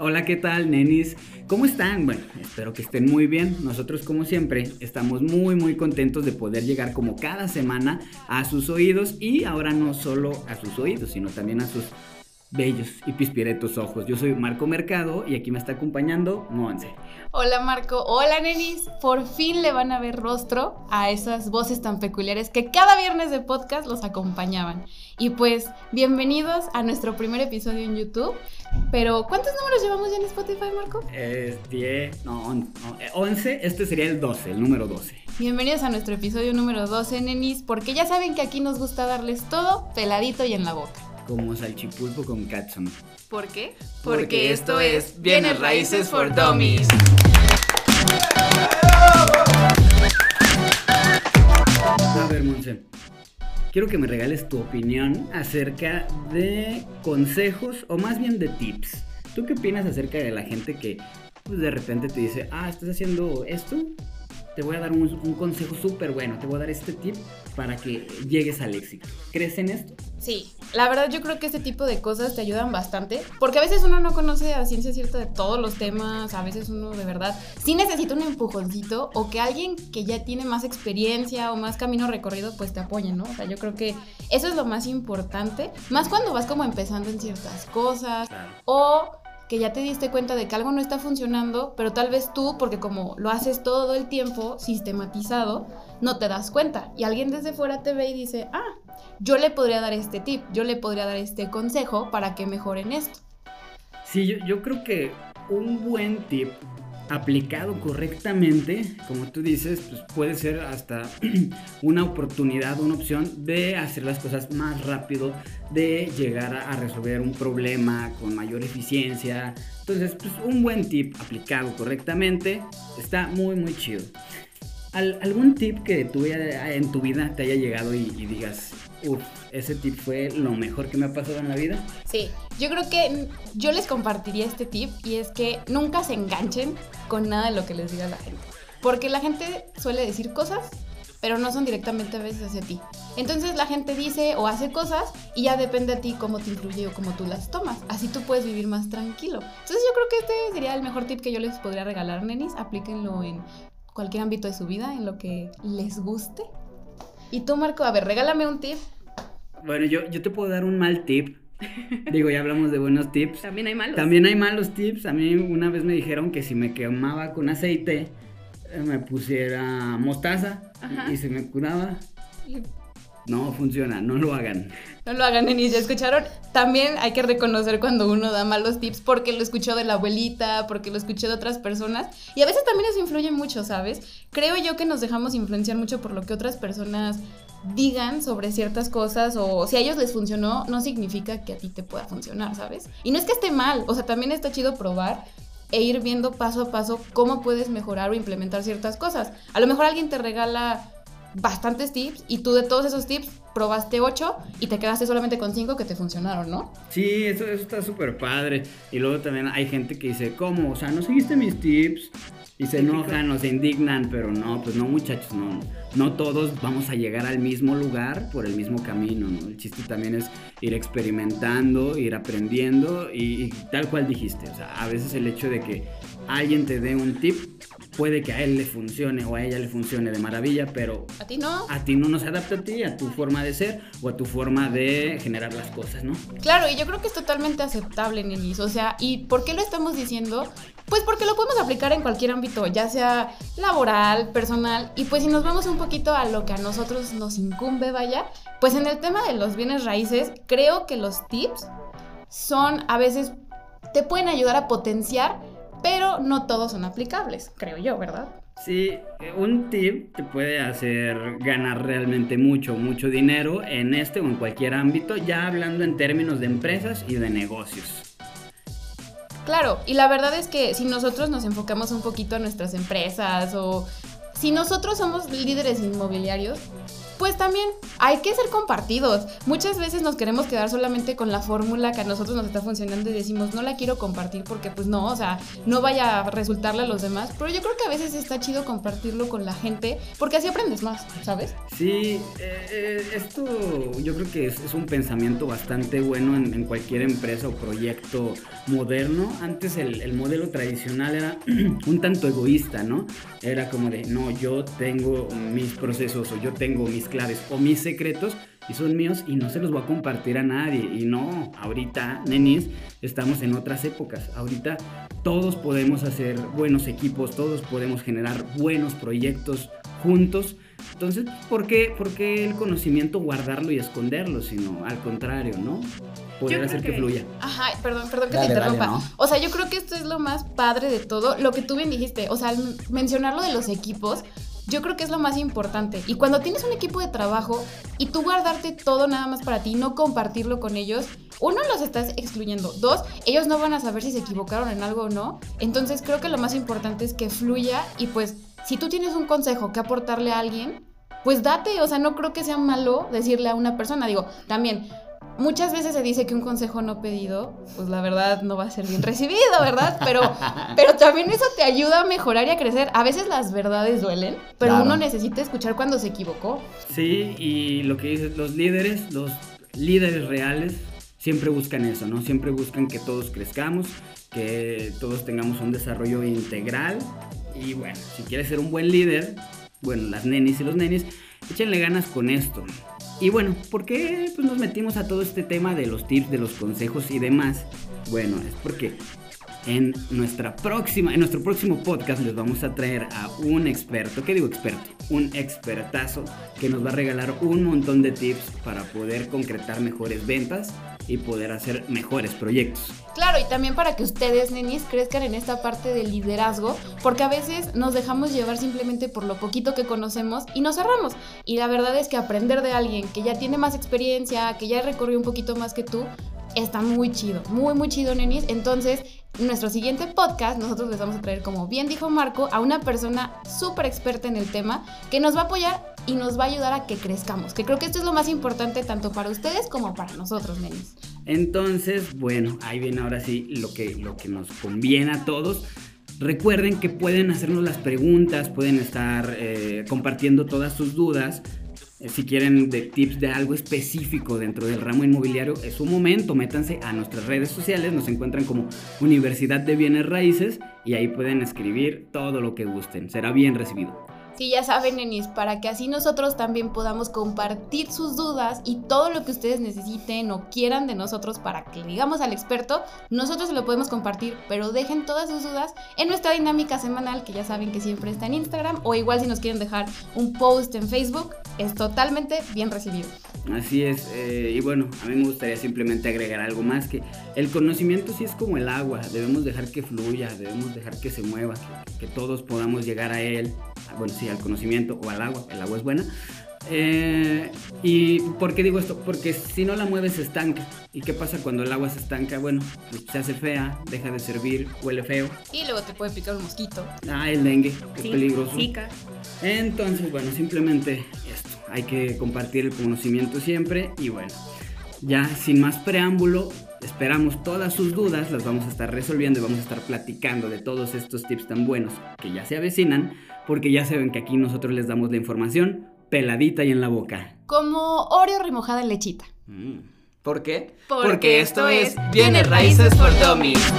Hola, ¿qué tal, nenis? ¿Cómo están? Bueno, espero que estén muy bien. Nosotros, como siempre, estamos muy, muy contentos de poder llegar como cada semana a sus oídos y ahora no solo a sus oídos, sino también a sus bellos y pispiretos ojos. Yo soy Marco Mercado y aquí me está acompañando Monse. Hola Marco, hola nenis. Por fin le van a ver rostro a esas voces tan peculiares que cada viernes de podcast los acompañaban. Y pues, bienvenidos a nuestro primer episodio en YouTube. Pero, ¿cuántos números llevamos ya en Spotify, Marco? Es 10, no, 11, este sería el 12, el número 12. Bienvenidos a nuestro episodio número 12, nenis, porque ya saben que aquí nos gusta darles todo peladito y en la boca como salchipulpo con catsup. ¿Por qué? Porque, esto es Bienes Raíces for Dummies. A ver, Monse. Quiero que me regales tu opinión acerca de consejos o más bien de tips. ¿Tú qué opinas acerca de la gente que pues, de repente te dice, ah, estás haciendo esto te voy a dar un, consejo súper bueno, te voy a dar este tip para que llegues al éxito. ¿Crees en esto? Sí, la verdad yo creo que este tipo de cosas te ayudan bastante, porque a veces uno no conoce a ciencia cierta de todos los temas, a veces uno de verdad sí necesita un empujoncito o que alguien que ya tiene más experiencia o más camino recorrido pues te apoye, ¿no? O sea, yo creo que eso es lo más importante, más cuando vas como empezando en ciertas cosas o que ya te diste cuenta de que algo no está funcionando, pero tal vez tú, porque como lo haces todo el tiempo sistematizado, no te das cuenta. Y alguien desde fuera te ve y dice, ah, yo le podría dar este tip, yo le podría dar este consejo para que mejoren esto. Sí, yo, yo creo que un buen tip aplicado correctamente, como tú dices, pues puede ser hasta una oportunidad, una opción de hacer las cosas más rápido, de llegar a, resolver un problema con mayor eficiencia. Entonces, pues un buen tip aplicado correctamente está muy, muy chido. ¿Algún tip que tú en tu vida te haya llegado y, y digas, uff, ese tip fue lo mejor que me ha pasado en la vida. Sí, yo creo que yo les compartiría este tip y es que nunca se enganchen con nada de lo que les diga la gente. Porque la gente suele decir cosas, pero no son directamente a veces hacia ti. Entonces la gente dice o hace cosas y ya depende de ti cómo te influye o cómo tú las tomas. Así tú puedes vivir más tranquilo. Entonces yo creo que este sería el mejor tip que yo les podría regalar, nenis. Aplíquenlo en cualquier ámbito de su vida, en lo que les guste. Y tú, Marco, a ver, regálame un tip bueno, yo, yo te puedo dar un mal tip. Digo, ya hablamos de buenos tips. También hay malos. También hay malos tips. A mí una vez me dijeron que si me quemaba con aceite, eh, me pusiera mostaza y se me curaba. No funciona, no lo hagan. No lo hagan, Enis, ya escucharon. También hay que reconocer cuando uno da malos tips porque lo escuchó de la abuelita, porque lo escuché de otras personas. Y a veces también eso influye mucho, ¿sabes? Creo yo que nos dejamos influenciar mucho por lo que otras personas digan sobre ciertas cosas o si a ellos les funcionó, no significa que a ti te pueda funcionar, ¿sabes? Y no es que esté mal, o sea, también está chido probar e ir viendo paso a paso cómo puedes mejorar o implementar ciertas cosas. A lo mejor alguien te regala bastantes tips y tú de todos esos tips probaste ocho y te quedaste solamente con cinco que te funcionaron, ¿no? Sí, eso, eso está súper padre. Y luego también hay gente que dice, ¿cómo? O sea, no seguiste mis tips y se enojan o se indignan, pero no, pues no muchachos, no, no todos vamos a llegar al mismo lugar por el mismo camino, ¿no? El chiste también es ir experimentando, ir aprendiendo y, y tal cual dijiste, o sea, a veces el hecho de que alguien te dé un tip puede que a él le funcione o a ella le funcione de maravilla, pero a ti no. A ti no nos adapta a ti, a tu forma de ser o a tu forma de generar las cosas, ¿no? Claro, y yo creo que es totalmente aceptable, Nelis. O sea, ¿y por qué lo estamos diciendo? Pues porque lo podemos aplicar en cualquier ámbito, ya sea laboral, personal, y pues si nos vamos un poquito a lo que a nosotros nos incumbe, vaya, pues en el tema de los bienes raíces, creo que los tips son a veces te pueden ayudar a potenciar pero no todos son aplicables, creo yo, ¿verdad? Sí, un tip te puede hacer ganar realmente mucho, mucho dinero en este o en cualquier ámbito, ya hablando en términos de empresas y de negocios. Claro, y la verdad es que si nosotros nos enfocamos un poquito a nuestras empresas o si nosotros somos líderes inmobiliarios, Pues también hay que ser compartidos. Muchas veces nos queremos quedar solamente con la fórmula que a nosotros nos está funcionando y decimos, no la quiero compartir porque pues no, o sea, no vaya a resultarle a los demás. Pero yo creo que a veces está chido compartirlo con la gente porque así aprendes más, ¿sabes? Sí, eh, eh, esto yo creo que es, un pensamiento bastante bueno en, cualquier empresa o proyecto moderno. Antes el, el modelo tradicional era un tanto egoísta, ¿no? Era como de, no, yo tengo mis procesos o yo tengo mis claves o mis secretos y son míos y no se los voy a compartir a nadie. Y no, ahorita, nenis, estamos en otras épocas. Ahorita todos podemos hacer buenos equipos, todos podemos generar buenos proyectos juntos. Entonces, ¿por qué, ¿por qué el conocimiento guardarlo y esconderlo? Sino al contrario, ¿no? Poder hacer que... fluya. Ajá, perdón, perdón que te interrumpa. O sea, yo creo que esto es lo más padre de todo. Lo que tú bien dijiste, o sea, al mencionar lo de los equipos, yo creo que es lo más importante. Y cuando tienes un equipo de trabajo y tú guardarte todo nada más para ti, no compartirlo con ellos, uno los estás excluyendo. Dos, ellos no van a saber si se equivocaron en algo o no. Entonces creo que lo más importante es que fluya y pues si tú tienes un consejo que aportarle a alguien, pues date, o sea, no creo que sea malo decirle a una persona, digo, también Muchas veces se dice que un consejo no pedido, pues la verdad no va a ser bien recibido, ¿verdad? Pero, pero también eso te ayuda a mejorar y a crecer. A veces las verdades duelen, pero uno necesita escuchar cuando se equivocó. Sí, y lo que dices, los líderes, los líderes reales, siempre buscan eso, ¿no? Siempre buscan que todos crezcamos, que todos tengamos un desarrollo integral. Y bueno, si quieres ser un buen líder, bueno, las nenis y los nenis, échenle ganas con esto. Y bueno, ¿por qué pues, nos metimos a todo este tema de los tips, de los consejos y demás? Bueno, es porque en nuestra próxima, en nuestro próximo podcast les vamos a traer a un experto, ¿qué digo experto? Un expertazo que nos va a regalar un montón de tips para poder concretar mejores ventas y poder hacer mejores proyectos. Claro, y también para que ustedes, nenis, crezcan en esta parte del liderazgo, porque a veces nos dejamos llevar simplemente por lo poquito que conocemos y nos cerramos. Y la verdad es que aprender de alguien que ya tiene más experiencia, que ya recorrió un poquito más que tú, está muy chido, muy, muy chido, nenis. Entonces, en nuestro siguiente podcast, nosotros les vamos a traer, como bien dijo Marco, a una persona súper experta en el tema que nos va a apoyar y nos va a ayudar a que crezcamos. Que creo que esto es lo más importante tanto para ustedes como para nosotros, nenis. Entonces, bueno, ahí viene ahora sí lo que, lo que nos conviene a todos. Recuerden que pueden hacernos las preguntas, pueden estar eh, compartiendo todas sus dudas eh, si quieren de tips de algo específico dentro del ramo inmobiliario, es un momento, métanse a nuestras redes sociales, nos encuentran como Universidad de Bienes Raíces y ahí pueden escribir todo lo que gusten, será bien recibido. Sí, ya saben, Enis, para que así nosotros también podamos compartir sus dudas y todo lo que ustedes necesiten o quieran de nosotros para que le digamos al experto, nosotros se lo podemos compartir, pero dejen todas sus dudas en nuestra dinámica semanal, que ya saben que siempre está en Instagram, o igual si nos quieren dejar un post en Facebook, es totalmente bien recibido. Así es, eh, y bueno, a mí me gustaría simplemente agregar algo más, que el conocimiento sí es como el agua, debemos dejar que fluya, debemos dejar que se mueva, que, que todos podamos llegar a él, bueno, sí, al conocimiento o al agua, el agua es buena. Eh, ¿Y por qué digo esto? Porque si no la mueves se estanca. ¿Y qué pasa cuando el agua se estanca? Bueno, pues se hace fea, deja de servir, huele feo. Y luego te puede picar un mosquito. Ah, el dengue, es peligroso. Entonces, bueno, simplemente esto. Hay que compartir el conocimiento siempre y bueno, ya sin más preámbulo, esperamos todas sus dudas, las vamos a estar resolviendo y vamos a estar platicando de todos estos tips tan buenos que ya se avecinan, porque ya saben que aquí nosotros les damos la información peladita y en la boca. Como Oreo remojada en lechita. Mm. ¿Por qué? Porque, esto es Bienes Raíces por Dummies.